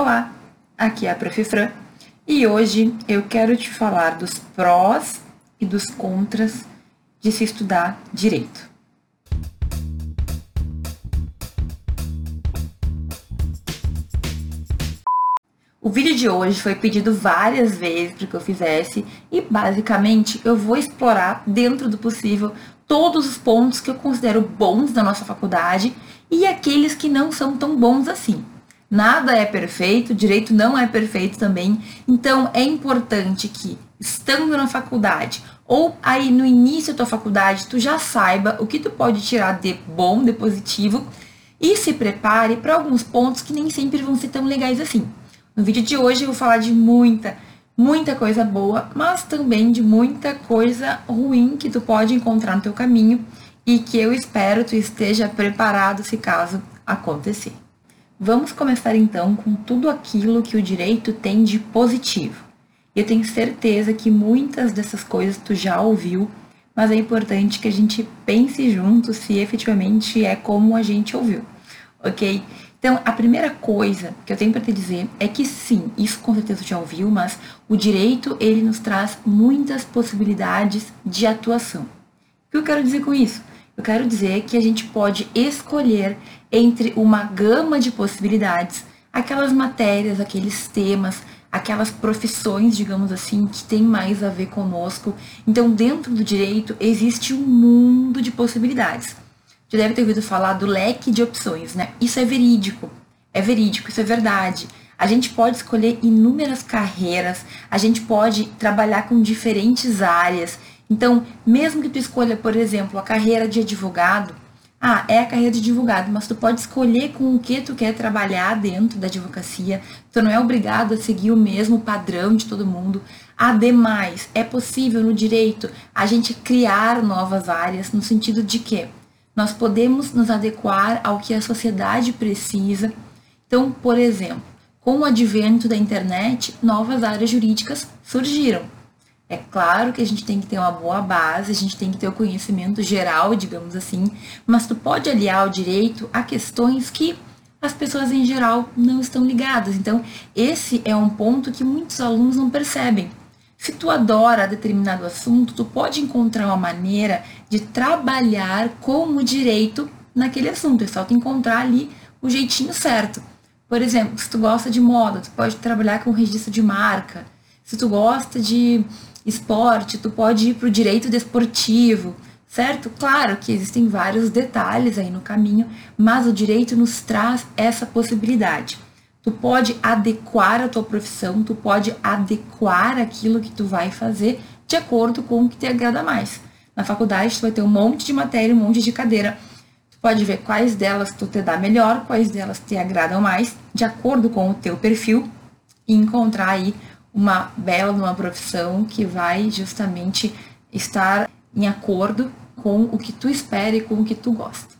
Olá, aqui é a Prof. Fran e hoje eu quero te falar dos prós e dos contras de se estudar direito. O vídeo de hoje foi pedido várias vezes para que eu fizesse e basicamente eu vou explorar dentro do possível todos os pontos que eu considero bons da nossa faculdade e aqueles que não são tão bons assim. Nada é perfeito, direito não é perfeito também. Então é importante que, estando na faculdade ou aí no início da tua faculdade, tu já saiba o que tu pode tirar de bom, de positivo e se prepare para alguns pontos que nem sempre vão ser tão legais assim. No vídeo de hoje eu vou falar de muita, muita coisa boa, mas também de muita coisa ruim que tu pode encontrar no teu caminho e que eu espero tu esteja preparado se caso acontecer. Vamos começar então com tudo aquilo que o direito tem de positivo. Eu tenho certeza que muitas dessas coisas tu já ouviu, mas é importante que a gente pense junto se efetivamente é como a gente ouviu, ok? Então, a primeira coisa que eu tenho para te dizer é que sim, isso com certeza tu já ouviu, mas o direito ele nos traz muitas possibilidades de atuação. O que eu quero dizer com isso? Eu quero dizer que a gente pode escolher entre uma gama de possibilidades aquelas matérias, aqueles temas, aquelas profissões, digamos assim, que tem mais a ver conosco. Então, dentro do direito existe um mundo de possibilidades. Já deve ter ouvido falar do leque de opções, né? Isso é verídico. É verídico, isso é verdade. A gente pode escolher inúmeras carreiras, a gente pode trabalhar com diferentes áreas então, mesmo que tu escolha, por exemplo, a carreira de advogado, ah, é a carreira de advogado, mas tu pode escolher com o que tu quer trabalhar dentro da advocacia. Tu não é obrigado a seguir o mesmo padrão de todo mundo. Ademais, é possível no direito a gente criar novas áreas no sentido de que nós podemos nos adequar ao que a sociedade precisa. Então, por exemplo, com o advento da internet, novas áreas jurídicas surgiram é claro que a gente tem que ter uma boa base, a gente tem que ter o conhecimento geral, digamos assim, mas tu pode aliar o direito a questões que as pessoas em geral não estão ligadas. Então, esse é um ponto que muitos alunos não percebem. Se tu adora determinado assunto, tu pode encontrar uma maneira de trabalhar com o direito naquele assunto. É só tu encontrar ali o jeitinho certo. Por exemplo, se tu gosta de moda, tu pode trabalhar com registro de marca. Se tu gosta de esporte, tu pode ir para o direito desportivo, certo? Claro que existem vários detalhes aí no caminho, mas o direito nos traz essa possibilidade. Tu pode adequar a tua profissão, tu pode adequar aquilo que tu vai fazer de acordo com o que te agrada mais. Na faculdade tu vai ter um monte de matéria, um monte de cadeira. Tu pode ver quais delas tu te dá melhor, quais delas te agradam mais, de acordo com o teu perfil e encontrar aí uma bela uma profissão que vai justamente estar em acordo com o que tu espera e com o que tu gosta.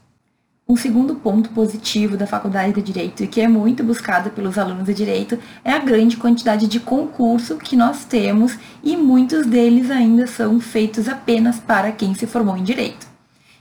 Um segundo ponto positivo da Faculdade de Direito e que é muito buscado pelos alunos de Direito é a grande quantidade de concurso que nós temos e muitos deles ainda são feitos apenas para quem se formou em Direito.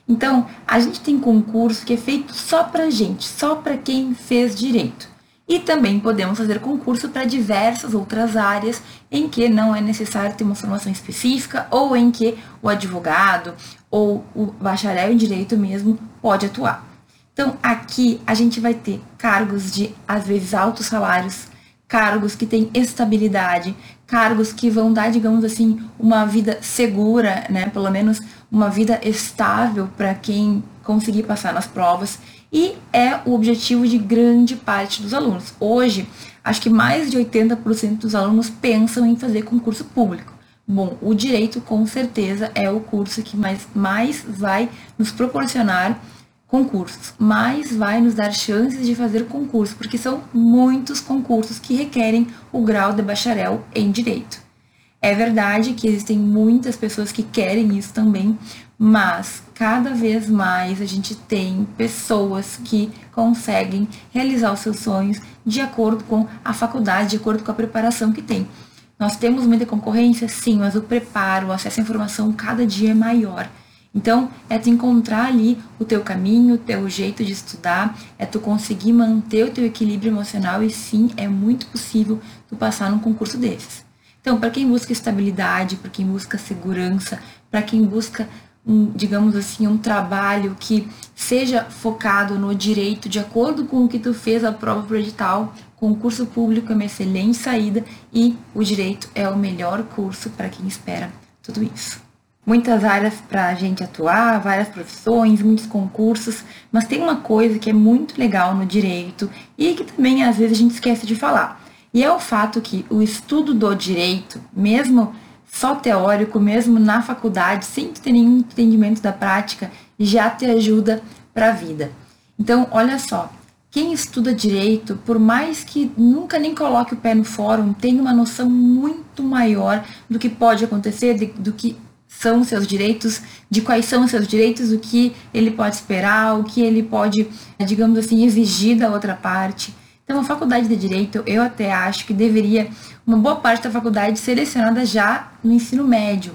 Então, a gente tem concurso que é feito só para gente, só para quem fez Direito. E também podemos fazer concurso para diversas outras áreas em que não é necessário ter uma formação específica ou em que o advogado ou o bacharel em direito mesmo pode atuar. Então, aqui a gente vai ter cargos de, às vezes, altos salários, cargos que têm estabilidade, cargos que vão dar, digamos assim, uma vida segura, né? Pelo menos uma vida estável para quem conseguir passar nas provas e é o objetivo de grande parte dos alunos. Hoje, acho que mais de 80% dos alunos pensam em fazer concurso público. Bom, o direito com certeza é o curso que mais, mais vai nos proporcionar concursos, mais vai nos dar chances de fazer concurso, porque são muitos concursos que requerem o grau de bacharel em direito. É verdade que existem muitas pessoas que querem isso também, mas cada vez mais a gente tem pessoas que conseguem realizar os seus sonhos de acordo com a faculdade, de acordo com a preparação que tem. Nós temos muita concorrência, sim, mas o preparo, o acesso à informação cada dia é maior. Então, é tu encontrar ali o teu caminho, o teu jeito de estudar, é tu conseguir manter o teu equilíbrio emocional e sim, é muito possível tu passar num concurso desses. Então, para quem busca estabilidade, para quem busca segurança, para quem busca um, digamos assim, um trabalho que seja focado no direito de acordo com o que tu fez a prova pro edital, concurso público é uma excelente saída e o direito é o melhor curso para quem espera tudo isso. Muitas áreas para a gente atuar, várias profissões, muitos concursos, mas tem uma coisa que é muito legal no direito e que também às vezes a gente esquece de falar. E é o fato que o estudo do direito, mesmo só teórico, mesmo na faculdade, sem ter nenhum entendimento da prática, já te ajuda para a vida. Então, olha só, quem estuda direito, por mais que nunca nem coloque o pé no fórum, tem uma noção muito maior do que pode acontecer, de, do que são seus direitos, de quais são seus direitos, o que ele pode esperar, o que ele pode, digamos assim, exigir da outra parte. Então, a faculdade de Direito, eu até acho que deveria, uma boa parte da faculdade, selecionada já no ensino médio.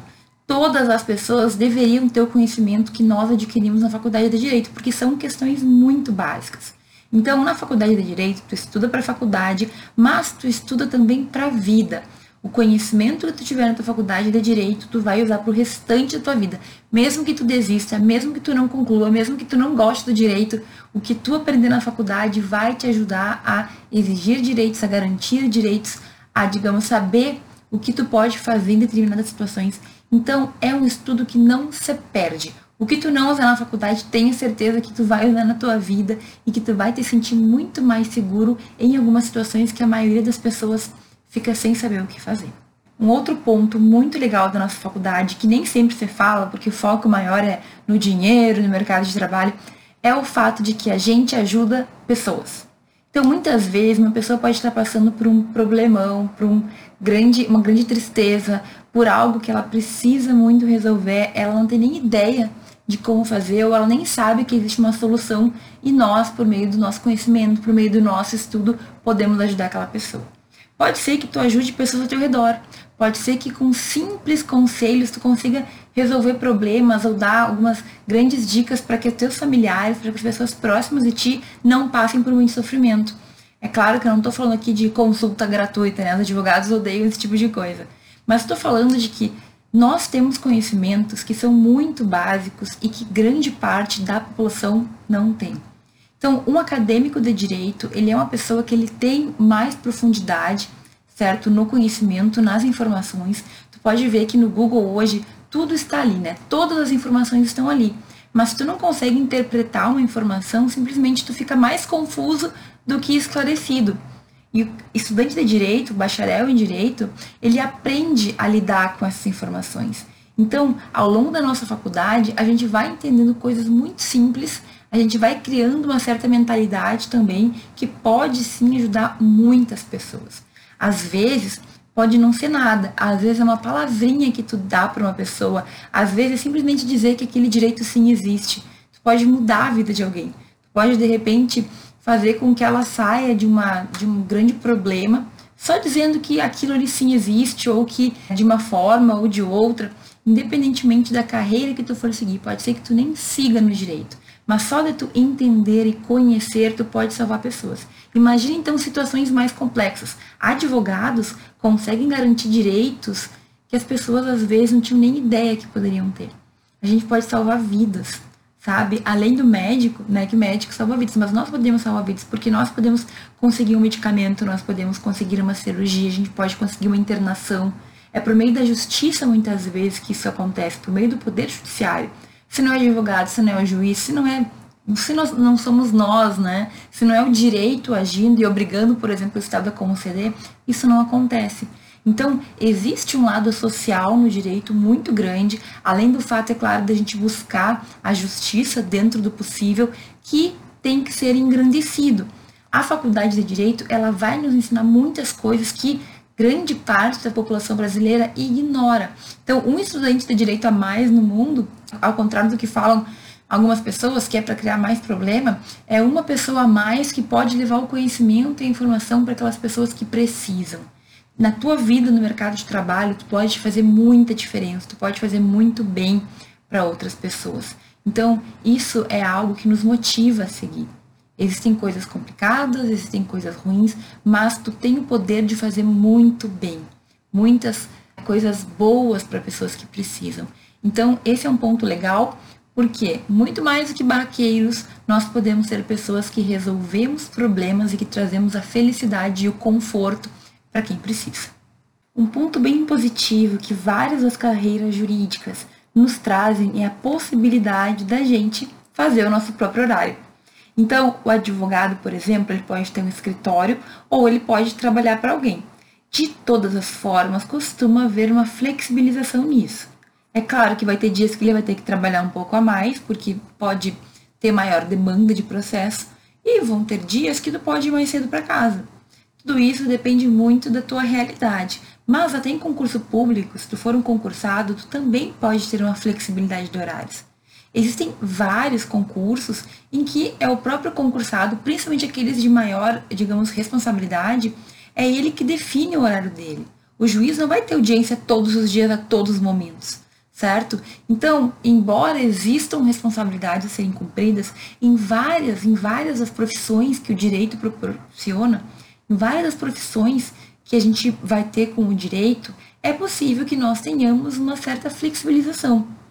Todas as pessoas deveriam ter o conhecimento que nós adquirimos na faculdade de Direito, porque são questões muito básicas. Então, na faculdade de Direito, tu estuda para a faculdade, mas tu estuda também para a vida. O conhecimento que tu tiver na tua faculdade de direito, tu vai usar pro restante da tua vida. Mesmo que tu desista, mesmo que tu não conclua, mesmo que tu não goste do direito, o que tu aprender na faculdade vai te ajudar a exigir direitos, a garantir direitos, a, digamos, saber o que tu pode fazer em determinadas situações. Então, é um estudo que não se perde. O que tu não usar na faculdade, tenha certeza que tu vai usar na tua vida e que tu vai te sentir muito mais seguro em algumas situações que a maioria das pessoas fica sem saber o que fazer. Um outro ponto muito legal da nossa faculdade, que nem sempre se fala, porque o foco maior é no dinheiro, no mercado de trabalho, é o fato de que a gente ajuda pessoas. Então, muitas vezes, uma pessoa pode estar passando por um problemão, por um grande, uma grande tristeza, por algo que ela precisa muito resolver, ela não tem nem ideia de como fazer, ou ela nem sabe que existe uma solução, e nós, por meio do nosso conhecimento, por meio do nosso estudo, podemos ajudar aquela pessoa. Pode ser que tu ajude pessoas ao teu redor. Pode ser que com simples conselhos tu consiga resolver problemas ou dar algumas grandes dicas para que teus familiares, para que as pessoas próximas de ti não passem por muito sofrimento. É claro que eu não estou falando aqui de consulta gratuita, né? Os advogados odeiam esse tipo de coisa. Mas estou falando de que nós temos conhecimentos que são muito básicos e que grande parte da população não tem. Então, um acadêmico de direito, ele é uma pessoa que ele tem mais profundidade, certo, no conhecimento, nas informações. Tu pode ver que no Google hoje tudo está ali, né? Todas as informações estão ali. Mas se tu não consegue interpretar uma informação, simplesmente tu fica mais confuso do que esclarecido. E o estudante de direito, bacharel em direito, ele aprende a lidar com essas informações. Então, ao longo da nossa faculdade, a gente vai entendendo coisas muito simples a gente vai criando uma certa mentalidade também que pode sim ajudar muitas pessoas. Às vezes, pode não ser nada, às vezes é uma palavrinha que tu dá para uma pessoa, às vezes é simplesmente dizer que aquele direito sim existe. Tu pode mudar a vida de alguém. Tu pode de repente fazer com que ela saia de uma de um grande problema só dizendo que aquilo ali sim existe ou que de uma forma ou de outra, independentemente da carreira que tu for seguir, pode ser que tu nem siga no direito, mas só de tu entender e conhecer, tu pode salvar pessoas. Imagine então situações mais complexas. Advogados conseguem garantir direitos que as pessoas às vezes não tinham nem ideia que poderiam ter. A gente pode salvar vidas, sabe? Além do médico, né, que médico salva vidas, mas nós podemos salvar vidas porque nós podemos conseguir um medicamento, nós podemos conseguir uma cirurgia, a gente pode conseguir uma internação. É por meio da justiça muitas vezes que isso acontece, por meio do poder judiciário se não é advogado, se não é o juiz, se não é se nós não somos nós, né? Se não é o direito agindo e obrigando, por exemplo, o Estado a conceder, isso não acontece. Então, existe um lado social no direito muito grande, além do fato, é claro, da gente buscar a justiça dentro do possível, que tem que ser engrandecido. A faculdade de direito, ela vai nos ensinar muitas coisas que grande parte da população brasileira ignora. Então, um estudante de direito a mais no mundo, ao contrário do que falam algumas pessoas, que é para criar mais problema, é uma pessoa a mais que pode levar o conhecimento e a informação para aquelas pessoas que precisam. Na tua vida no mercado de trabalho, tu pode fazer muita diferença, tu pode fazer muito bem para outras pessoas. Então, isso é algo que nos motiva a seguir. Existem coisas complicadas, existem coisas ruins, mas tu tem o poder de fazer muito bem, muitas coisas boas para pessoas que precisam. Então, esse é um ponto legal, porque muito mais do que barraqueiros, nós podemos ser pessoas que resolvemos problemas e que trazemos a felicidade e o conforto para quem precisa. Um ponto bem positivo que várias das carreiras jurídicas nos trazem é a possibilidade da gente fazer o nosso próprio horário. Então, o advogado, por exemplo, ele pode ter um escritório ou ele pode trabalhar para alguém. De todas as formas, costuma haver uma flexibilização nisso. É claro que vai ter dias que ele vai ter que trabalhar um pouco a mais, porque pode ter maior demanda de processo, e vão ter dias que tu pode ir mais cedo para casa. Tudo isso depende muito da tua realidade. Mas até em concurso público, se tu for um concursado, tu também pode ter uma flexibilidade de horários. Existem vários concursos em que é o próprio concursado, principalmente aqueles de maior, digamos, responsabilidade, é ele que define o horário dele. O juiz não vai ter audiência todos os dias, a todos os momentos, certo? Então, embora existam responsabilidades a serem cumpridas em várias, em várias das profissões que o direito proporciona, em várias das profissões que a gente vai ter com o direito, é possível que nós tenhamos uma certa flexibilização.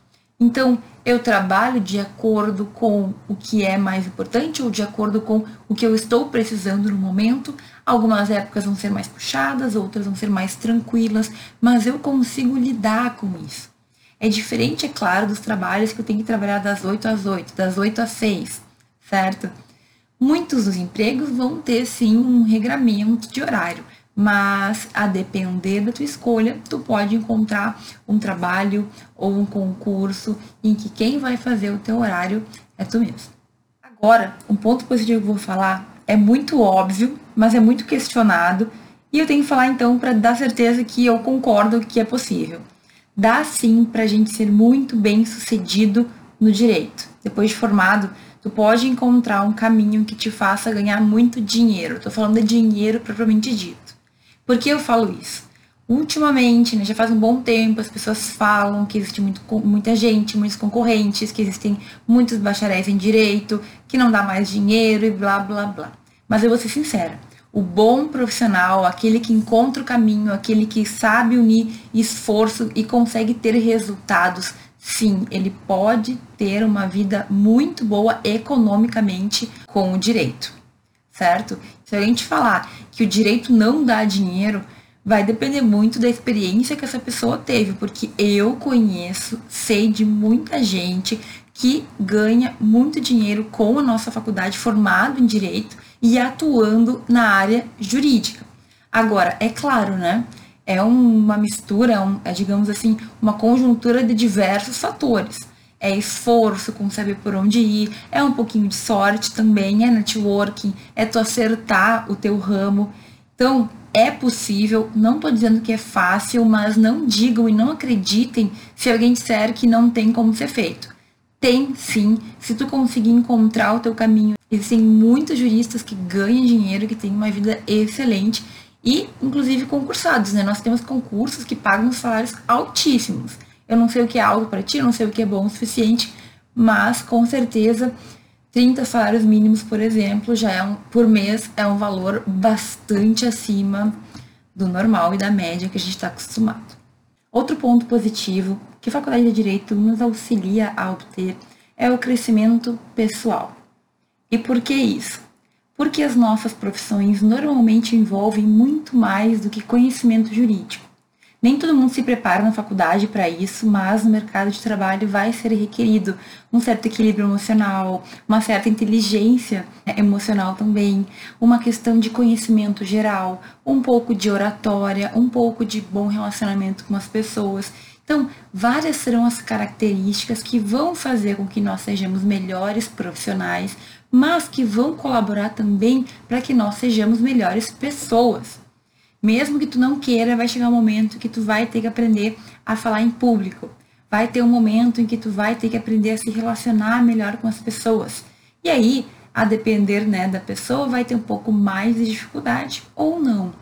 Então, eu trabalho de acordo com o que é mais importante ou de acordo com o que eu estou precisando no momento. Algumas épocas vão ser mais puxadas, outras vão ser mais tranquilas, mas eu consigo lidar com isso. É diferente, é claro, dos trabalhos que eu tenho que trabalhar das 8 às 8, das 8 às 6, certo? Muitos dos empregos vão ter sim um regramento de horário, mas a depender da tua escolha, tu pode encontrar um trabalho ou um concurso em que quem vai fazer o teu horário é tu mesmo. Agora, um ponto positivo que eu vou falar é muito óbvio, mas é muito questionado, e eu tenho que falar então para dar certeza que eu concordo que é possível. Dá sim para a gente ser muito bem sucedido no direito. Depois de formado, tu pode encontrar um caminho que te faça ganhar muito dinheiro. Estou falando de dinheiro propriamente dito. Por que eu falo isso? Ultimamente, né, já faz um bom tempo, as pessoas falam que existe muito, muita gente, muitos concorrentes, que existem muitos bacharéis em direito, que não dá mais dinheiro e blá blá blá. Mas eu vou ser sincera, o bom profissional, aquele que encontra o caminho, aquele que sabe unir esforço e consegue ter resultados, sim, ele pode ter uma vida muito boa economicamente com o direito, certo? Se a gente falar que o direito não dá dinheiro, vai depender muito da experiência que essa pessoa teve, porque eu conheço, sei de muita gente que ganha muito dinheiro com a nossa faculdade formado em direito e atuando na área jurídica. Agora, é claro, né? É uma mistura, é, digamos assim, uma conjuntura de diversos fatores é esforço com saber por onde ir, é um pouquinho de sorte também, é networking, é tu acertar o teu ramo. Então, é possível, não estou dizendo que é fácil, mas não digam e não acreditem se alguém disser que não tem como ser feito. Tem sim, se tu conseguir encontrar o teu caminho. Existem muitos juristas que ganham dinheiro, que têm uma vida excelente e, inclusive, concursados, né? Nós temos concursos que pagam salários altíssimos. Eu não sei o que é alto para ti, não sei o que é bom o suficiente, mas com certeza 30 salários mínimos, por exemplo, já é um, por mês é um valor bastante acima do normal e da média que a gente está acostumado. Outro ponto positivo que a Faculdade de Direito nos auxilia a obter é o crescimento pessoal. E por que isso? Porque as nossas profissões normalmente envolvem muito mais do que conhecimento jurídico. Nem todo mundo se prepara na faculdade para isso, mas no mercado de trabalho vai ser requerido um certo equilíbrio emocional, uma certa inteligência né, emocional também, uma questão de conhecimento geral, um pouco de oratória, um pouco de bom relacionamento com as pessoas. Então, várias serão as características que vão fazer com que nós sejamos melhores profissionais, mas que vão colaborar também para que nós sejamos melhores pessoas. Mesmo que tu não queira, vai chegar um momento que tu vai ter que aprender a falar em público. Vai ter um momento em que tu vai ter que aprender a se relacionar melhor com as pessoas. E aí, a depender né, da pessoa, vai ter um pouco mais de dificuldade ou não.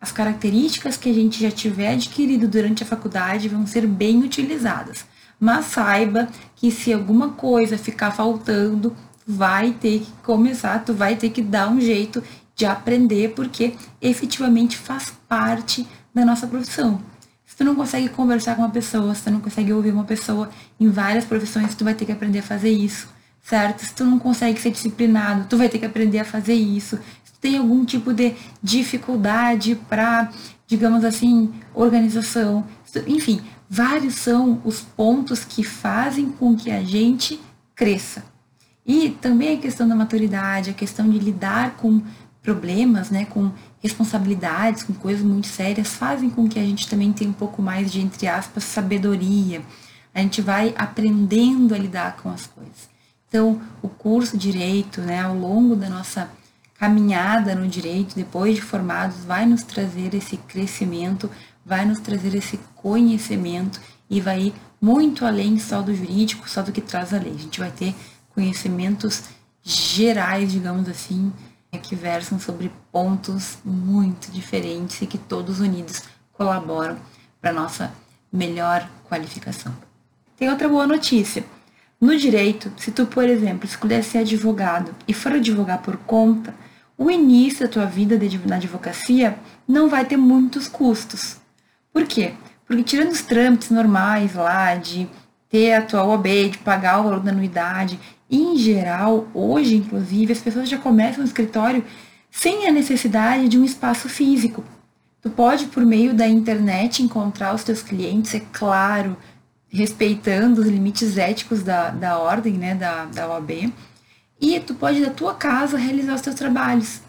As características que a gente já tiver adquirido durante a faculdade vão ser bem utilizadas, Mas saiba que se alguma coisa ficar faltando, vai ter que começar, tu vai ter que dar um jeito de aprender, porque efetivamente faz parte da nossa profissão. Se tu não consegue conversar com uma pessoa, se tu não consegue ouvir uma pessoa em várias profissões, tu vai ter que aprender a fazer isso, certo? Se tu não consegue ser disciplinado, tu vai ter que aprender a fazer isso. Se tu tem algum tipo de dificuldade para, digamos assim, organização, enfim, vários são os pontos que fazem com que a gente cresça. E também a questão da maturidade, a questão de lidar com problemas, né, com responsabilidades, com coisas muito sérias, fazem com que a gente também tenha um pouco mais de, entre aspas, sabedoria. A gente vai aprendendo a lidar com as coisas. Então, o curso Direito, né, ao longo da nossa caminhada no direito, depois de formados, vai nos trazer esse crescimento, vai nos trazer esse conhecimento e vai ir muito além só do jurídico, só do que traz a lei. A gente vai ter conhecimentos gerais, digamos assim, que versam sobre pontos muito diferentes e que todos unidos colaboram para nossa melhor qualificação. Tem outra boa notícia. No direito, se tu, por exemplo, escolher ser advogado e for advogar por conta, o início da tua vida na advocacia não vai ter muitos custos. Por quê? Porque tirando os trâmites normais lá de ter a tua OAB, de pagar o valor da anuidade em geral, hoje, inclusive, as pessoas já começam no escritório sem a necessidade de um espaço físico. Tu pode, por meio da internet, encontrar os teus clientes, é claro, respeitando os limites éticos da, da ordem, né, da, da OAB. E tu pode, da tua casa, realizar os teus trabalhos.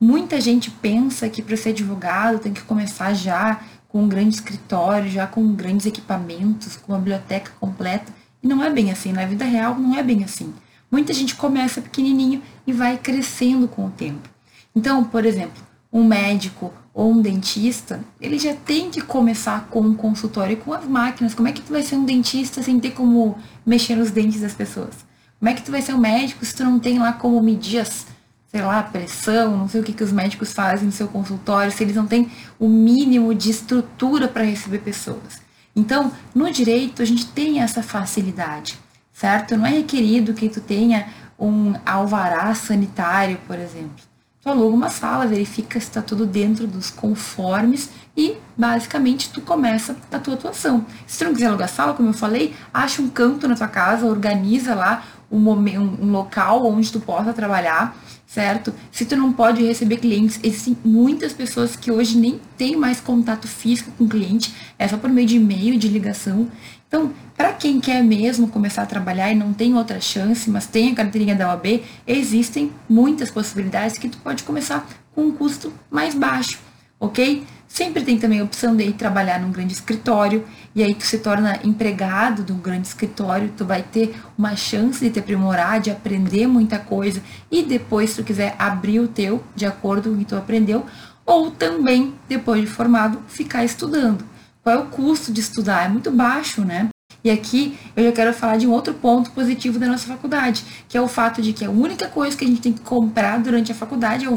Muita gente pensa que para ser advogado tem que começar já com um grande escritório, já com grandes equipamentos, com uma biblioteca completa. E não é bem assim, na vida real não é bem assim. Muita gente começa pequenininho e vai crescendo com o tempo. Então, por exemplo, um médico ou um dentista, ele já tem que começar com um consultório com as máquinas. Como é que tu vai ser um dentista sem ter como mexer nos dentes das pessoas? Como é que tu vai ser um médico se tu não tem lá como medir as, sei lá, pressão, não sei o que, que os médicos fazem no seu consultório, se eles não têm o mínimo de estrutura para receber pessoas? Então, no direito, a gente tem essa facilidade, certo? Não é requerido que tu tenha um alvará sanitário, por exemplo. Tu aluga uma sala, verifica se está tudo dentro dos conformes e, basicamente, tu começa a tua atuação. Se tu não quiser alugar sala, como eu falei, acha um canto na tua casa, organiza lá um, um local onde tu possa trabalhar certo? Se tu não pode receber clientes, existem muitas pessoas que hoje nem têm mais contato físico com o cliente, é só por meio de e-mail, de ligação. Então, para quem quer mesmo começar a trabalhar e não tem outra chance, mas tem a carteirinha da OAB, existem muitas possibilidades que tu pode começar com um custo mais baixo, ok? Sempre tem também a opção de ir trabalhar num grande escritório, e aí tu se torna empregado de um grande escritório, tu vai ter uma chance de te aprimorar, de aprender muita coisa, e depois, se tu quiser abrir o teu de acordo com o que tu aprendeu, ou também, depois de formado, ficar estudando. Qual é o custo de estudar? É muito baixo, né? E aqui eu já quero falar de um outro ponto positivo da nossa faculdade, que é o fato de que a única coisa que a gente tem que comprar durante a faculdade é o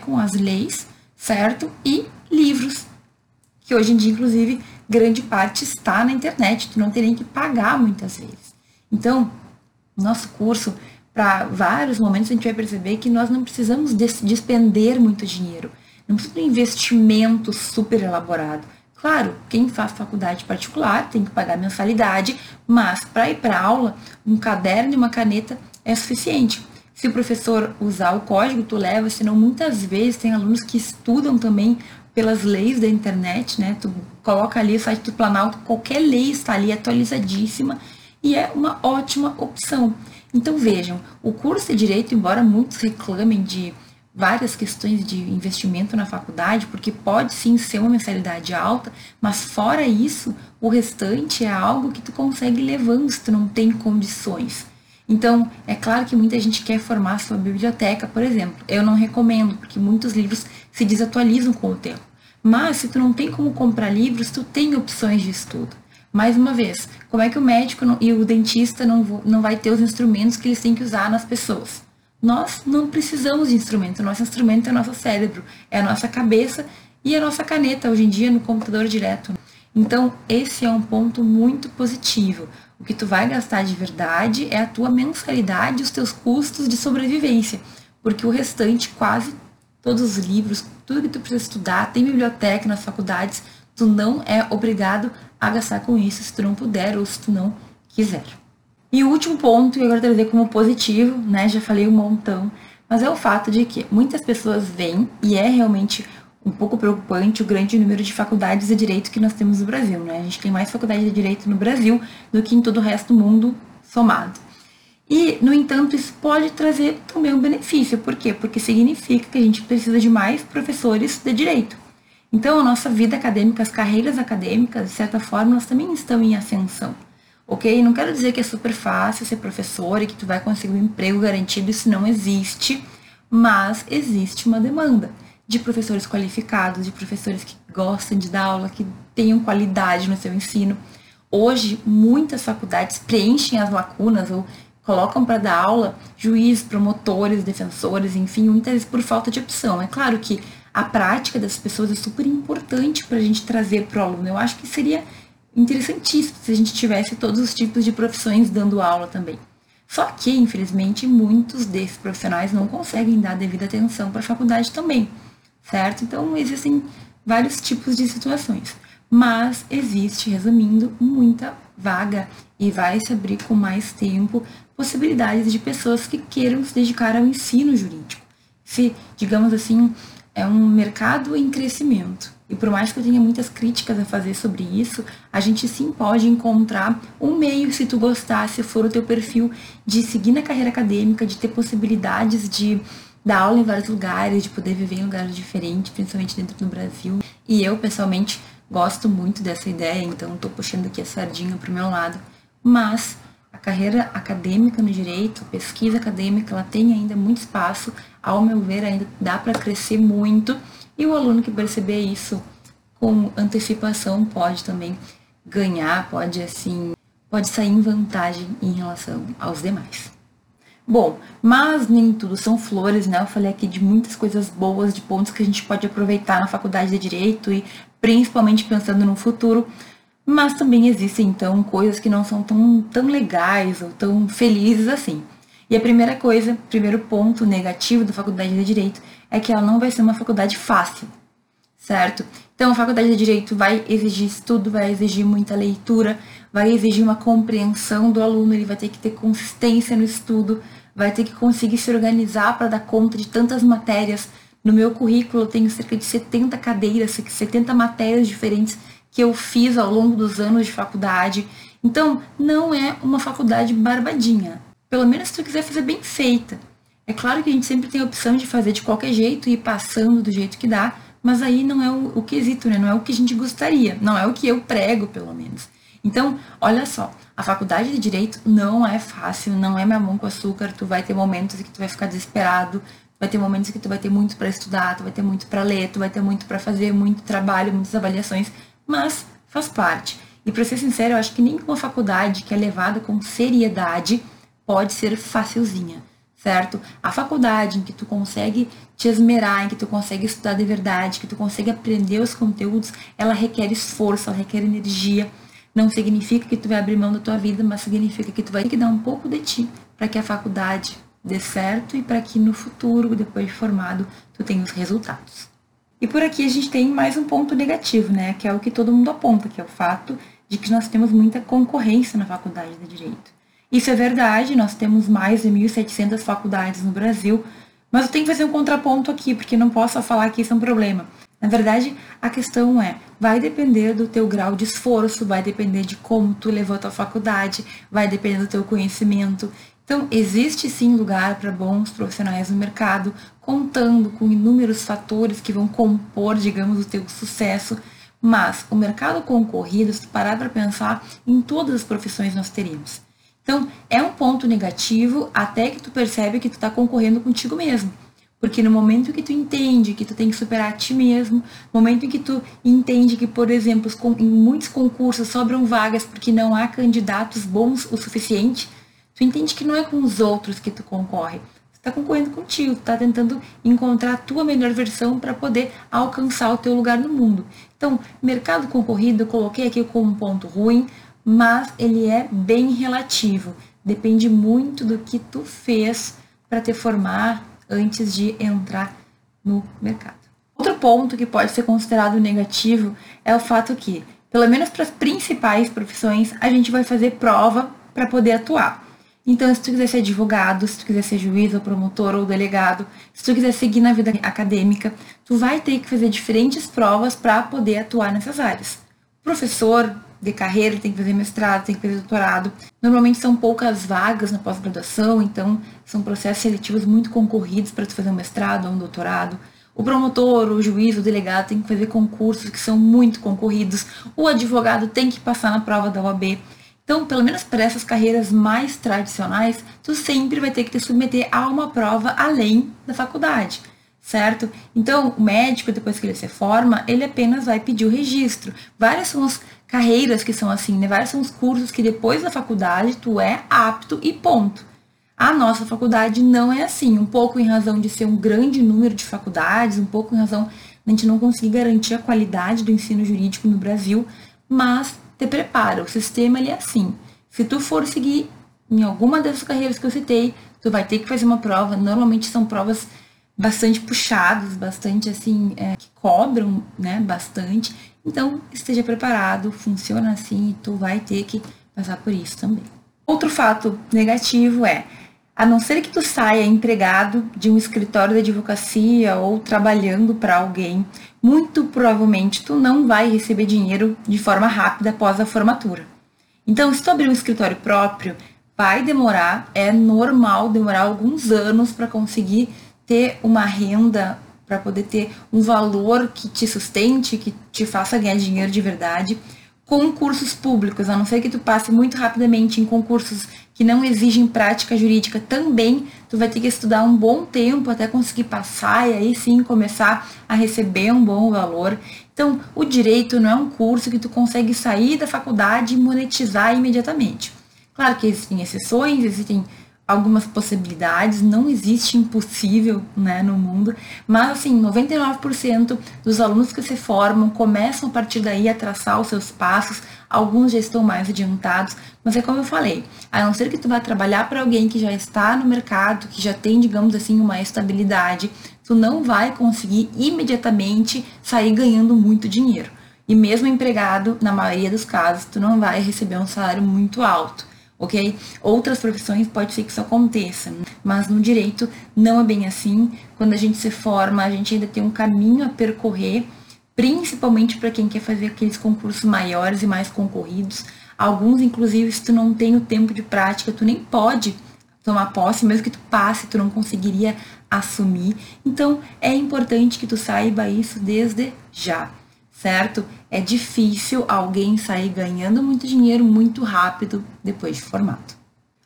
com as leis, certo? E livros, que hoje em dia, inclusive, grande parte está na internet, tu não tem nem que pagar muitas vezes. Então, nosso curso, para vários momentos, a gente vai perceber que nós não precisamos despender muito dinheiro, não precisa de um investimento super elaborado. Claro, quem faz faculdade particular tem que pagar mensalidade, mas para ir para aula, um caderno e uma caneta é suficiente. Se o professor usar o código, tu leva, senão muitas vezes tem alunos que estudam também pelas leis da internet, né? Tu coloca ali o site do Planalto, qualquer lei está ali atualizadíssima e é uma ótima opção. Então vejam, o curso de direito, embora muitos reclamem de várias questões de investimento na faculdade, porque pode sim ser uma mensalidade alta, mas fora isso, o restante é algo que tu consegue levando se tu não tem condições. Então, é claro que muita gente quer formar sua biblioteca, por exemplo. Eu não recomendo, porque muitos livros se desatualizam com o tempo. Mas se tu não tem como comprar livros, tu tem opções de estudo. Mais uma vez, como é que o médico e o dentista não, não vai ter os instrumentos que eles têm que usar nas pessoas? Nós não precisamos de instrumento. Nosso instrumento é o nosso cérebro, é a nossa cabeça e a nossa caneta, hoje em dia, no computador direto. Então, esse é um ponto muito positivo. O que tu vai gastar de verdade é a tua mensalidade, os teus custos de sobrevivência, porque o restante, quase todos os livros, tudo que tu precisa estudar, tem biblioteca nas faculdades, tu não é obrigado a gastar com isso se tu não puder ou se tu não quiser. E o último ponto que eu quero trazer como positivo, né, já falei um montão, mas é o fato de que muitas pessoas vêm e é realmente um pouco preocupante o grande número de faculdades de direito que nós temos no Brasil, né? A gente tem mais faculdades de direito no Brasil do que em todo o resto do mundo somado. E, no entanto, isso pode trazer também um benefício. Por quê? Porque significa que a gente precisa de mais professores de direito. Então, a nossa vida acadêmica, as carreiras acadêmicas, de certa forma, elas também estão em ascensão. Ok? Não quero dizer que é super fácil ser professor e que tu vai conseguir um emprego garantido, isso não existe, mas existe uma demanda de professores qualificados, de professores que gostam de dar aula, que tenham qualidade no seu ensino. Hoje, muitas faculdades preenchem as lacunas ou colocam para dar aula juízes, promotores, defensores, enfim, muitas vezes por falta de opção. É claro que a prática das pessoas é super importante para a gente trazer para o aluno. Eu acho que seria interessantíssimo se a gente tivesse todos os tipos de profissões dando aula também. Só que, infelizmente, muitos desses profissionais não conseguem dar devida atenção para a faculdade também certo? Então, existem vários tipos de situações. Mas existe, resumindo, muita vaga e vai se abrir com mais tempo possibilidades de pessoas que queiram se dedicar ao ensino jurídico. Se, digamos assim, é um mercado em crescimento. E por mais que eu tenha muitas críticas a fazer sobre isso, a gente sim pode encontrar um meio, se tu gostar, se for o teu perfil, de seguir na carreira acadêmica, de ter possibilidades de dar aula em vários lugares, de poder viver em lugares diferentes, principalmente dentro do Brasil. E eu, pessoalmente, gosto muito dessa ideia, então estou puxando aqui a sardinha para o meu lado. Mas a carreira acadêmica no direito, pesquisa acadêmica, ela tem ainda muito espaço, ao meu ver, ainda dá para crescer muito. E o aluno que perceber isso com antecipação pode também ganhar, pode assim, pode sair em vantagem em relação aos demais. Bom, mas nem tudo são flores, né? Eu falei aqui de muitas coisas boas, de pontos que a gente pode aproveitar na faculdade de direito e principalmente pensando no futuro. Mas também existem, então, coisas que não são tão, tão legais ou tão felizes assim. E a primeira coisa, primeiro ponto negativo da faculdade de direito é que ela não vai ser uma faculdade fácil, certo? Então, a faculdade de direito vai exigir estudo, vai exigir muita leitura, vai exigir uma compreensão do aluno, ele vai ter que ter consistência no estudo, vai ter que conseguir se organizar para dar conta de tantas matérias. No meu currículo eu tenho cerca de 70 cadeiras, 70 matérias diferentes que eu fiz ao longo dos anos de faculdade. Então, não é uma faculdade barbadinha. Pelo menos se tu quiser fazer bem feita. É claro que a gente sempre tem a opção de fazer de qualquer jeito e ir passando do jeito que dá, mas aí não é o, o quesito, né? Não é o que a gente gostaria, não é o que eu prego, pelo menos. Então, olha só, a faculdade de direito não é fácil, não é mamão com açúcar, tu vai ter momentos em que tu vai ficar desesperado, vai ter momentos em que tu vai ter muito para estudar, tu vai ter muito para ler, tu vai ter muito para fazer, muito trabalho, muitas avaliações, mas faz parte. E para ser sincero, eu acho que nenhuma faculdade que é levada com seriedade pode ser facilzinha, certo? A faculdade em que tu consegue te esmerar, em que tu consegue estudar de verdade, que tu consegue aprender os conteúdos, ela requer esforço, ela requer energia, não significa que tu vai abrir mão da tua vida, mas significa que tu vai ter que dar um pouco de ti para que a faculdade dê certo e para que no futuro, depois de formado, tu tenha os resultados. E por aqui a gente tem mais um ponto negativo, né? Que é o que todo mundo aponta, que é o fato de que nós temos muita concorrência na faculdade de Direito. Isso é verdade, nós temos mais de 1.700 faculdades no Brasil, mas eu tenho que fazer um contraponto aqui, porque não posso falar que isso é um problema. Na verdade, a questão é, vai depender do teu grau de esforço, vai depender de como tu levou a tua faculdade, vai depender do teu conhecimento. Então, existe sim lugar para bons profissionais no mercado, contando com inúmeros fatores que vão compor, digamos, o teu sucesso. Mas o mercado concorrido, se tu parar para pensar, em todas as profissões nós teríamos. Então, é um ponto negativo até que tu percebe que tu está concorrendo contigo mesmo. Porque no momento que tu entende que tu tem que superar a ti mesmo, no momento em que tu entende que, por exemplo, em muitos concursos sobram vagas porque não há candidatos bons o suficiente, tu entende que não é com os outros que tu concorre. Tu está concorrendo contigo, tu está tentando encontrar a tua melhor versão para poder alcançar o teu lugar no mundo. Então, mercado concorrido eu coloquei aqui como um ponto ruim, mas ele é bem relativo. Depende muito do que tu fez para te formar antes de entrar no mercado. Outro ponto que pode ser considerado negativo é o fato que, pelo menos para as principais profissões, a gente vai fazer prova para poder atuar. Então, se tu quiser ser advogado, se tu quiser ser juiz ou promotor ou delegado, se tu quiser seguir na vida acadêmica, tu vai ter que fazer diferentes provas para poder atuar nessas áreas. professor de carreira tem que fazer mestrado, tem que fazer doutorado. Normalmente são poucas vagas na pós-graduação, então são processos seletivos muito concorridos para tu fazer um mestrado ou um doutorado. O promotor, o juiz, o delegado tem que fazer concursos que são muito concorridos. O advogado tem que passar na prova da OAB. Então, pelo menos para essas carreiras mais tradicionais, tu sempre vai ter que te submeter a uma prova além da faculdade, certo? Então, o médico, depois que ele se forma, ele apenas vai pedir o registro. Várias são as carreiras que são assim, né? Vários são os cursos que depois da faculdade tu é apto e ponto. A nossa faculdade não é assim, um pouco em razão de ser um grande número de faculdades, um pouco em razão de a gente não conseguir garantir a qualidade do ensino jurídico no Brasil, mas te prepara. O sistema ele é assim. Se tu for seguir em alguma dessas carreiras que eu citei, tu vai ter que fazer uma prova. Normalmente são provas bastante puxadas, bastante assim, é, que cobram, né, bastante. Então, esteja preparado, funciona assim e tu vai ter que passar por isso também. Outro fato negativo é, a não ser que tu saia empregado de um escritório de advocacia ou trabalhando para alguém, muito provavelmente tu não vai receber dinheiro de forma rápida após a formatura. Então, se tu abrir um escritório próprio, vai demorar, é normal demorar alguns anos para conseguir ter uma renda, para poder ter um valor que te sustente, que te faça ganhar dinheiro de verdade. Concursos públicos, a não ser que tu passe muito rapidamente em concursos que não exigem prática jurídica também, tu vai ter que estudar um bom tempo até conseguir passar e aí sim começar a receber um bom valor. Então, o direito não é um curso que tu consegue sair da faculdade e monetizar imediatamente. Claro que existem exceções, existem algumas possibilidades, não existe impossível né, no mundo, mas assim, 99% dos alunos que se formam começam a partir daí a traçar os seus passos, alguns já estão mais adiantados, mas é como eu falei, a não ser que tu vá trabalhar para alguém que já está no mercado, que já tem, digamos assim, uma estabilidade, tu não vai conseguir imediatamente sair ganhando muito dinheiro. E mesmo empregado, na maioria dos casos, tu não vai receber um salário muito alto ok? Outras profissões pode ser que isso aconteça, mas no direito não é bem assim. Quando a gente se forma, a gente ainda tem um caminho a percorrer, principalmente para quem quer fazer aqueles concursos maiores e mais concorridos. Alguns, inclusive, se tu não tem o tempo de prática, tu nem pode tomar posse, mesmo que tu passe, tu não conseguiria assumir. Então, é importante que tu saiba isso desde já certo? É difícil alguém sair ganhando muito dinheiro muito rápido depois de formado.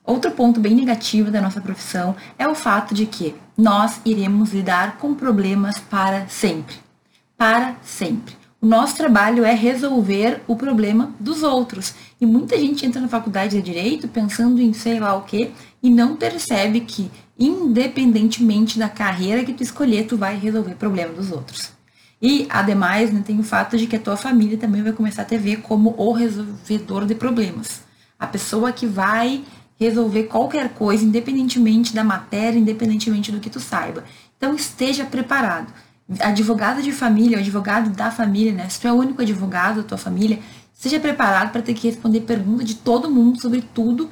Outro ponto bem negativo da nossa profissão é o fato de que nós iremos lidar com problemas para sempre. Para sempre. O nosso trabalho é resolver o problema dos outros. E muita gente entra na faculdade de direito pensando em sei lá o que e não percebe que, independentemente da carreira que tu escolher, tu vai resolver o problema dos outros. E, ademais, né, tem o fato de que a tua família também vai começar a te ver como o resolvedor de problemas. A pessoa que vai resolver qualquer coisa, independentemente da matéria, independentemente do que tu saiba. Então, esteja preparado. Advogado de família, advogado da família, né? Se tu é o único advogado da tua família, esteja preparado para ter que responder perguntas de todo mundo sobre tudo.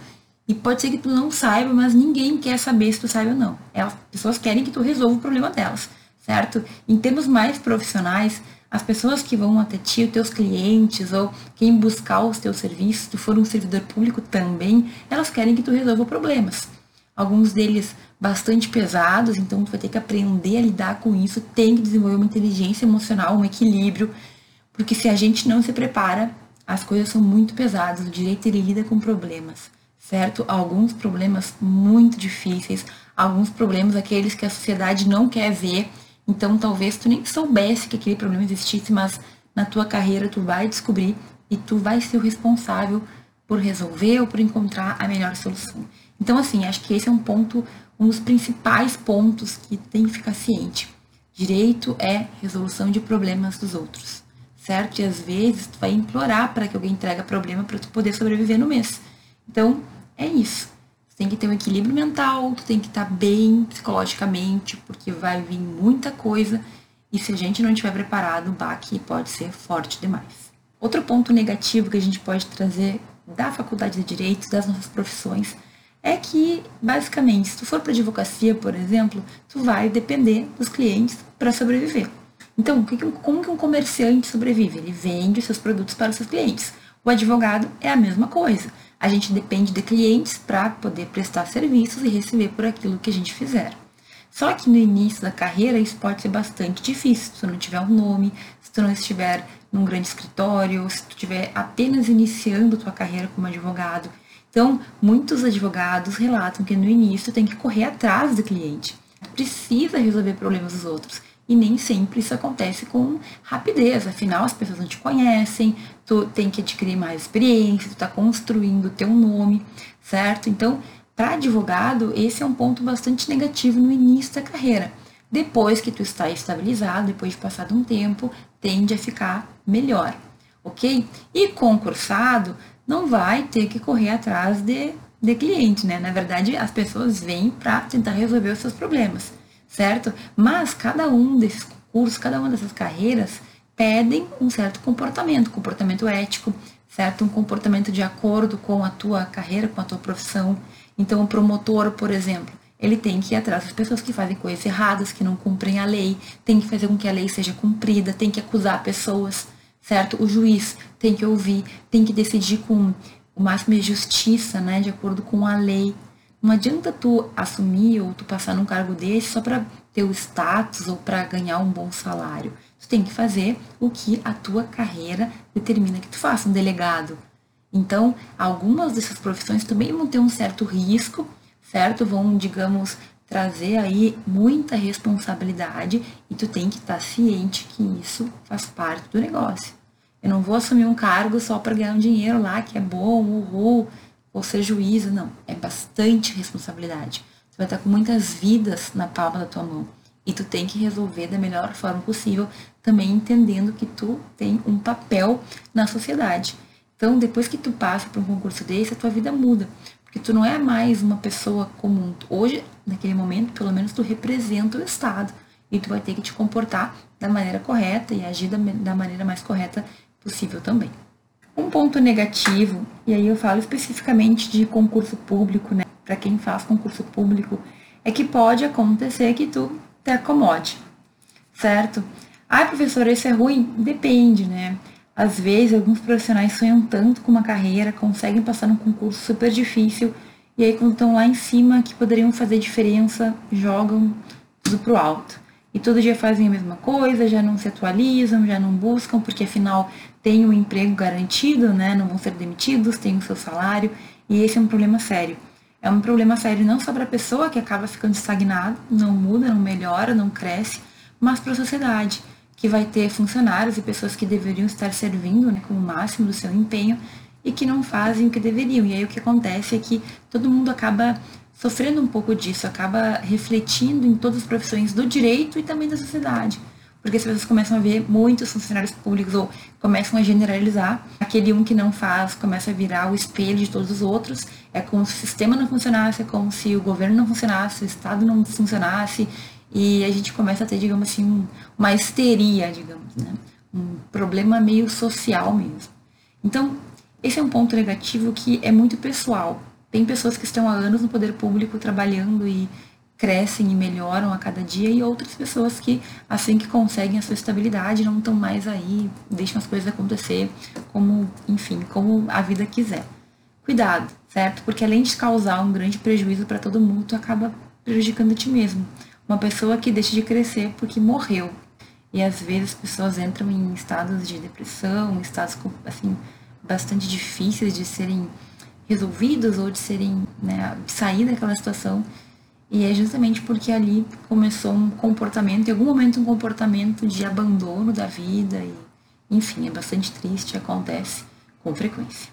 E pode ser que tu não saiba, mas ninguém quer saber se tu sabe ou não. As pessoas querem que tu resolva o problema delas certo? Em termos mais profissionais, as pessoas que vão até ti, os teus clientes ou quem buscar os teus serviços, se tu for um servidor público também, elas querem que tu resolva problemas. Alguns deles bastante pesados, então tu vai ter que aprender a lidar com isso, tem que desenvolver uma inteligência emocional, um equilíbrio, porque se a gente não se prepara, as coisas são muito pesadas, o direito ele lida com problemas, certo? Alguns problemas muito difíceis, alguns problemas aqueles que a sociedade não quer ver, então talvez tu nem soubesse que aquele problema existisse, mas na tua carreira tu vai descobrir e tu vai ser o responsável por resolver ou por encontrar a melhor solução. Então assim, acho que esse é um ponto, um dos principais pontos que tem que ficar ciente. Direito é resolução de problemas dos outros, certo? E às vezes tu vai implorar para que alguém entregue problema para tu poder sobreviver no mês. Então, é isso. Tem que ter um equilíbrio mental, tu tem que estar tá bem psicologicamente, porque vai vir muita coisa e se a gente não estiver preparado, o baque pode ser forte demais. Outro ponto negativo que a gente pode trazer da faculdade de Direito, das nossas profissões, é que, basicamente, se tu for para advocacia, por exemplo, tu vai depender dos clientes para sobreviver. Então, como que um comerciante sobrevive? Ele vende seus produtos para os seus clientes. O advogado é a mesma coisa. A gente depende de clientes para poder prestar serviços e receber por aquilo que a gente fizer. Só que no início da carreira isso pode ser bastante difícil, se tu não tiver um nome, se tu não estiver num grande escritório, se tu estiver apenas iniciando tua carreira como advogado. Então, muitos advogados relatam que no início tem que correr atrás do cliente. Precisa resolver problemas dos outros. E nem sempre isso acontece com rapidez, afinal as pessoas não te conhecem, tu tem que adquirir mais experiência, tu está construindo o teu nome, certo? Então, para advogado, esse é um ponto bastante negativo no início da carreira. Depois que tu está estabilizado, depois de passado um tempo, tende a ficar melhor, ok? E concursado não vai ter que correr atrás de, de cliente, né? Na verdade, as pessoas vêm para tentar resolver os seus problemas certo? Mas cada um desses cursos, cada uma dessas carreiras pedem um certo comportamento, comportamento ético, certo? Um comportamento de acordo com a tua carreira, com a tua profissão. Então, o promotor, por exemplo, ele tem que ir atrás das pessoas que fazem coisas erradas, que não cumprem a lei, tem que fazer com que a lei seja cumprida, tem que acusar pessoas, certo? O juiz tem que ouvir, tem que decidir com o máximo de justiça, né, de acordo com a lei. Não adianta tu assumir ou tu passar num cargo desse só para ter o status ou para ganhar um bom salário. Tu tem que fazer o que a tua carreira determina que tu faça, um delegado. Então, algumas dessas profissões também vão ter um certo risco, certo? Vão, digamos, trazer aí muita responsabilidade e tu tem que estar tá ciente que isso faz parte do negócio. Eu não vou assumir um cargo só para ganhar um dinheiro lá que é bom, uhul, ou ser juíza, não. É bastante responsabilidade. Você vai estar com muitas vidas na palma da tua mão. E tu tem que resolver da melhor forma possível, também entendendo que tu tem um papel na sociedade. Então, depois que tu passa por um concurso desse, a tua vida muda. Porque tu não é mais uma pessoa comum. Hoje, naquele momento, pelo menos tu representa o Estado. E tu vai ter que te comportar da maneira correta e agir da maneira mais correta possível também. Um ponto negativo, e aí eu falo especificamente de concurso público, né? Para quem faz concurso público, é que pode acontecer que tu te acomode, certo? Ah, professor, isso é ruim? Depende, né? Às vezes, alguns profissionais sonham tanto com uma carreira, conseguem passar num concurso super difícil, e aí quando estão lá em cima, que poderiam fazer diferença, jogam tudo pro alto. E todo dia fazem a mesma coisa, já não se atualizam, já não buscam, porque afinal têm o um emprego garantido, né? Não vão ser demitidos, têm o seu salário, e esse é um problema sério. É um problema sério não só para a pessoa que acaba ficando estagnada, não muda, não melhora, não cresce, mas para a sociedade, que vai ter funcionários e pessoas que deveriam estar servindo né, com o máximo do seu empenho e que não fazem o que deveriam. E aí o que acontece é que todo mundo acaba sofrendo um pouco disso, acaba refletindo em todas as profissões do direito e também da sociedade. Porque as pessoas começam a ver muitos funcionários públicos ou começam a generalizar. Aquele um que não faz começa a virar o espelho de todos os outros. É como se o sistema não funcionasse, é como se o governo não funcionasse, o Estado não funcionasse. E a gente começa a ter, digamos assim, uma histeria, digamos, né? Um problema meio social mesmo. Então, esse é um ponto negativo que é muito pessoal. Tem pessoas que estão há anos no poder público trabalhando e crescem e melhoram a cada dia, e outras pessoas que, assim que conseguem a sua estabilidade, não estão mais aí, deixam as coisas acontecer como, enfim, como a vida quiser. Cuidado, certo? Porque além de causar um grande prejuízo para todo mundo, tu acaba prejudicando a ti mesmo. Uma pessoa que deixa de crescer porque morreu. E às vezes as pessoas entram em estados de depressão, estados assim bastante difíceis de serem resolvidos ou de serem, né, sair daquela situação. E é justamente porque ali começou um comportamento, em algum momento um comportamento de abandono da vida e, enfim, é bastante triste, acontece com frequência.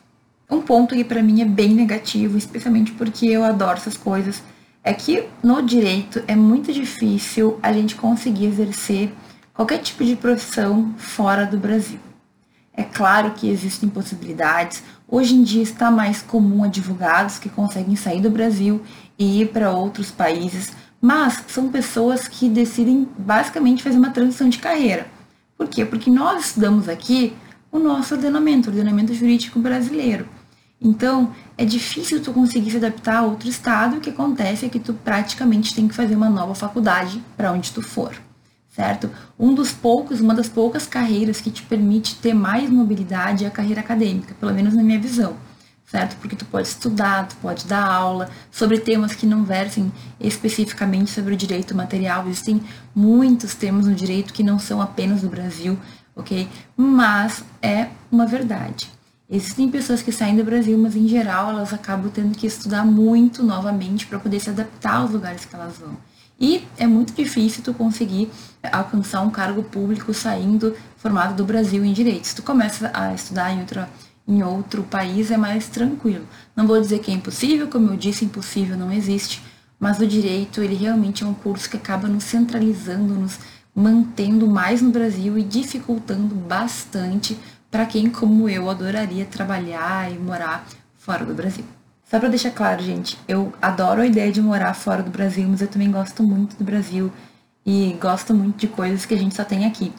Um ponto que para mim é bem negativo, especialmente porque eu adoro essas coisas, é que no direito é muito difícil a gente conseguir exercer qualquer tipo de profissão fora do Brasil. É claro que existem possibilidades. Hoje em dia está mais comum advogados que conseguem sair do Brasil e ir para outros países, mas são pessoas que decidem basicamente fazer uma transição de carreira. Por quê? Porque nós estudamos aqui o nosso ordenamento, o ordenamento jurídico brasileiro. Então, é difícil tu conseguir se adaptar a outro estado, o que acontece é que tu praticamente tem que fazer uma nova faculdade para onde tu for, certo? Um dos poucos, uma das poucas carreiras que te permite ter mais mobilidade é a carreira acadêmica, pelo menos na minha visão, certo? Porque tu pode estudar, tu pode dar aula sobre temas que não versem especificamente sobre o direito material. Existem muitos termos no direito que não são apenas do Brasil, ok? Mas é uma verdade. Existem pessoas que saem do Brasil, mas em geral elas acabam tendo que estudar muito novamente para poder se adaptar aos lugares que elas vão. E é muito difícil tu conseguir alcançar um cargo público saindo formado do Brasil em direito. Se tu começa a estudar em, outra, em outro país, é mais tranquilo. Não vou dizer que é impossível, como eu disse, impossível não existe, mas o direito, ele realmente é um curso que acaba nos centralizando, nos mantendo mais no Brasil e dificultando bastante para quem, como eu, adoraria trabalhar e morar fora do Brasil. Só para deixar claro, gente, eu adoro a ideia de morar fora do Brasil, mas eu também gosto muito do Brasil e gosto muito de coisas que a gente só tem aqui.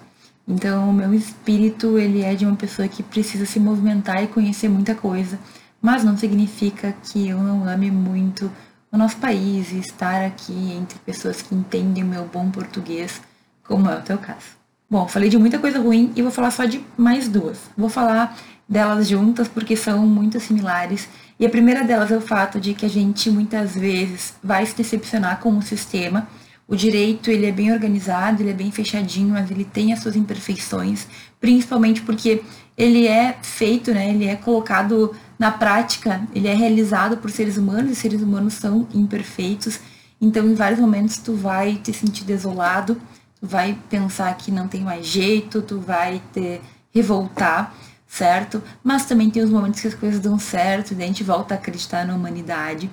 Então, o meu espírito, ele é de uma pessoa que precisa se movimentar e conhecer muita coisa, mas não significa que eu não ame muito o nosso país e estar aqui entre pessoas que entendem o meu bom português, como é o teu caso. Bom, falei de muita coisa ruim e vou falar só de mais duas. Vou falar delas juntas porque são muito similares. E a primeira delas é o fato de que a gente muitas vezes vai se decepcionar com o sistema. O direito, ele é bem organizado, ele é bem fechadinho, mas ele tem as suas imperfeições, principalmente porque ele é feito, né, ele é colocado na prática, ele é realizado por seres humanos e seres humanos são imperfeitos. Então, em vários momentos tu vai te sentir desolado, tu vai pensar que não tem mais jeito, tu vai te revoltar, certo? Mas também tem os momentos que as coisas dão certo, e a gente volta a acreditar na humanidade.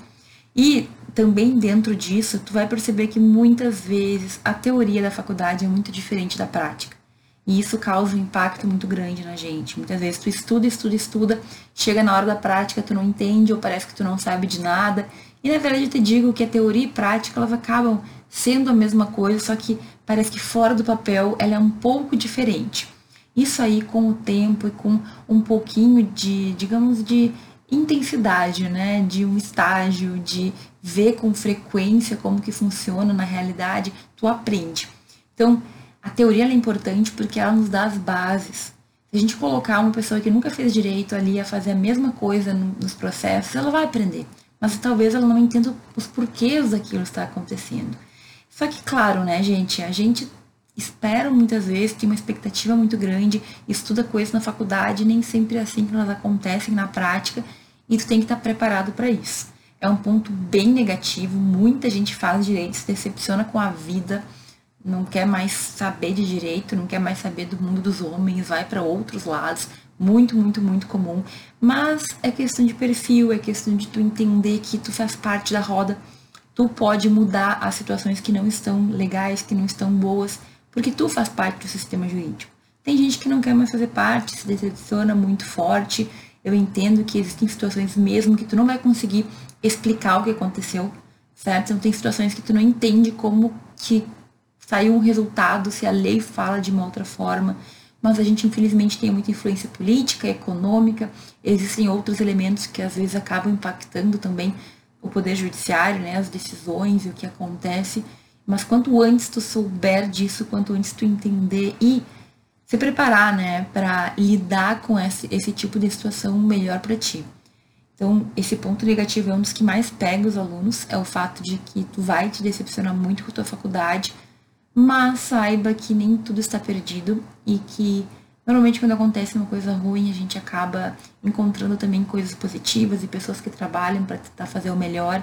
E também dentro disso, tu vai perceber que muitas vezes a teoria da faculdade é muito diferente da prática. E isso causa um impacto muito grande na gente. Muitas vezes tu estuda, estuda, estuda, chega na hora da prática, tu não entende ou parece que tu não sabe de nada. E na verdade eu te digo que a teoria e prática elas acabam sendo a mesma coisa, só que parece que fora do papel ela é um pouco diferente. Isso aí com o tempo e com um pouquinho de, digamos, de intensidade, né, de um estágio, de ver com frequência como que funciona na realidade, tu aprende. Então, a teoria é importante porque ela nos dá as bases. Se a gente colocar uma pessoa que nunca fez direito ali a fazer a mesma coisa nos processos, ela vai aprender. Mas talvez ela não entenda os porquês daquilo está acontecendo. Só que, claro, né, gente, a gente espera muitas vezes, tem uma expectativa muito grande, estuda coisas na faculdade, nem sempre é assim que elas acontecem na prática, e tu tem que estar preparado para isso. É um ponto bem negativo, muita gente faz direito, se decepciona com a vida, não quer mais saber de direito, não quer mais saber do mundo dos homens, vai para outros lados, muito, muito, muito comum. Mas é questão de perfil, é questão de tu entender que tu faz parte da roda tu pode mudar as situações que não estão legais, que não estão boas, porque tu faz parte do sistema jurídico. Tem gente que não quer mais fazer parte, se decepciona muito forte. Eu entendo que existem situações mesmo que tu não vai conseguir explicar o que aconteceu, certo? Então tem situações que tu não entende como que saiu um resultado, se a lei fala de uma outra forma. Mas a gente infelizmente tem muita influência política, econômica, existem outros elementos que às vezes acabam impactando também o poder judiciário, né, as decisões e o que acontece. Mas quanto antes tu souber disso, quanto antes tu entender e se preparar, né, para lidar com esse, esse tipo de situação melhor para ti. Então, esse ponto negativo é um dos que mais pega os alunos, é o fato de que tu vai te decepcionar muito com a tua faculdade, mas saiba que nem tudo está perdido e que Normalmente, quando acontece uma coisa ruim, a gente acaba encontrando também coisas positivas e pessoas que trabalham para tentar fazer o melhor.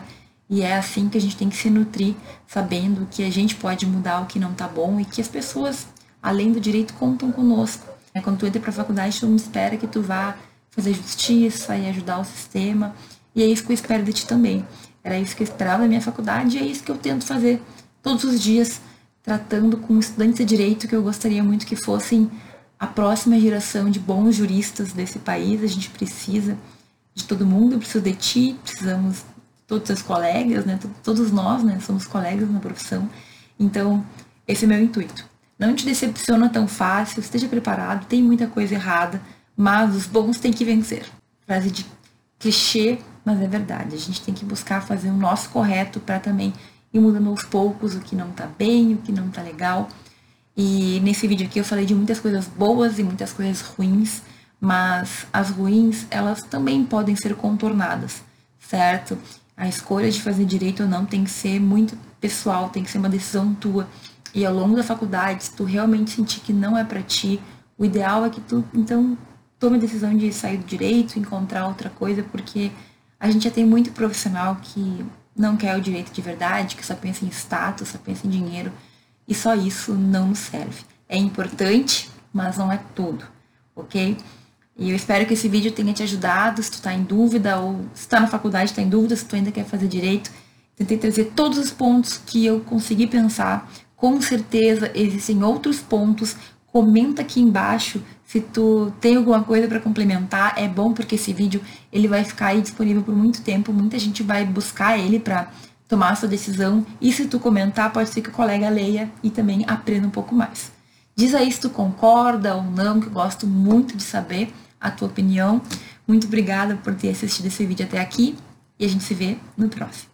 E é assim que a gente tem que se nutrir, sabendo que a gente pode mudar o que não tá bom e que as pessoas, além do direito, contam conosco. É, quando tu entra para a faculdade, todo mundo espera que tu vá fazer justiça e ajudar o sistema. E é isso que eu espero de ti também. Era isso que eu esperava da minha faculdade e é isso que eu tento fazer todos os dias, tratando com estudantes de direito que eu gostaria muito que fossem a próxima geração de bons juristas desse país. A gente precisa de todo mundo, precisa de ti, precisamos todos os colegas, né? Todos nós, né? Somos colegas na profissão. Então, esse é meu intuito. Não te decepciona tão fácil, esteja preparado, tem muita coisa errada, mas os bons têm que vencer. Frase de clichê, mas é verdade. A gente tem que buscar fazer o nosso correto para também ir mudando aos poucos o que não tá bem, o que não tá legal. E nesse vídeo aqui eu falei de muitas coisas boas e muitas coisas ruins, mas as ruins, elas também podem ser contornadas, certo? A escolha de fazer direito ou não tem que ser muito pessoal, tem que ser uma decisão tua. E ao longo da faculdade, se tu realmente sentir que não é para ti, o ideal é que tu então tome a decisão de sair do direito, encontrar outra coisa, porque a gente já tem muito profissional que não quer o direito de verdade, que só pensa em status, só pensa em dinheiro, e só isso não serve. É importante, mas não é tudo, ok? E eu espero que esse vídeo tenha te ajudado, se tu está em dúvida, ou se está na faculdade está em dúvida, se tu ainda quer fazer direito. Tentei trazer todos os pontos que eu consegui pensar. Com certeza existem outros pontos comenta aqui embaixo se tu tem alguma coisa para complementar. É bom porque esse vídeo ele vai ficar aí disponível por muito tempo. Muita gente vai buscar ele para tomar a sua decisão. E se tu comentar, pode ser que o colega leia e também aprenda um pouco mais. Diz aí se tu concorda ou não, que eu gosto muito de saber a tua opinião. Muito obrigada por ter assistido esse vídeo até aqui e a gente se vê no próximo.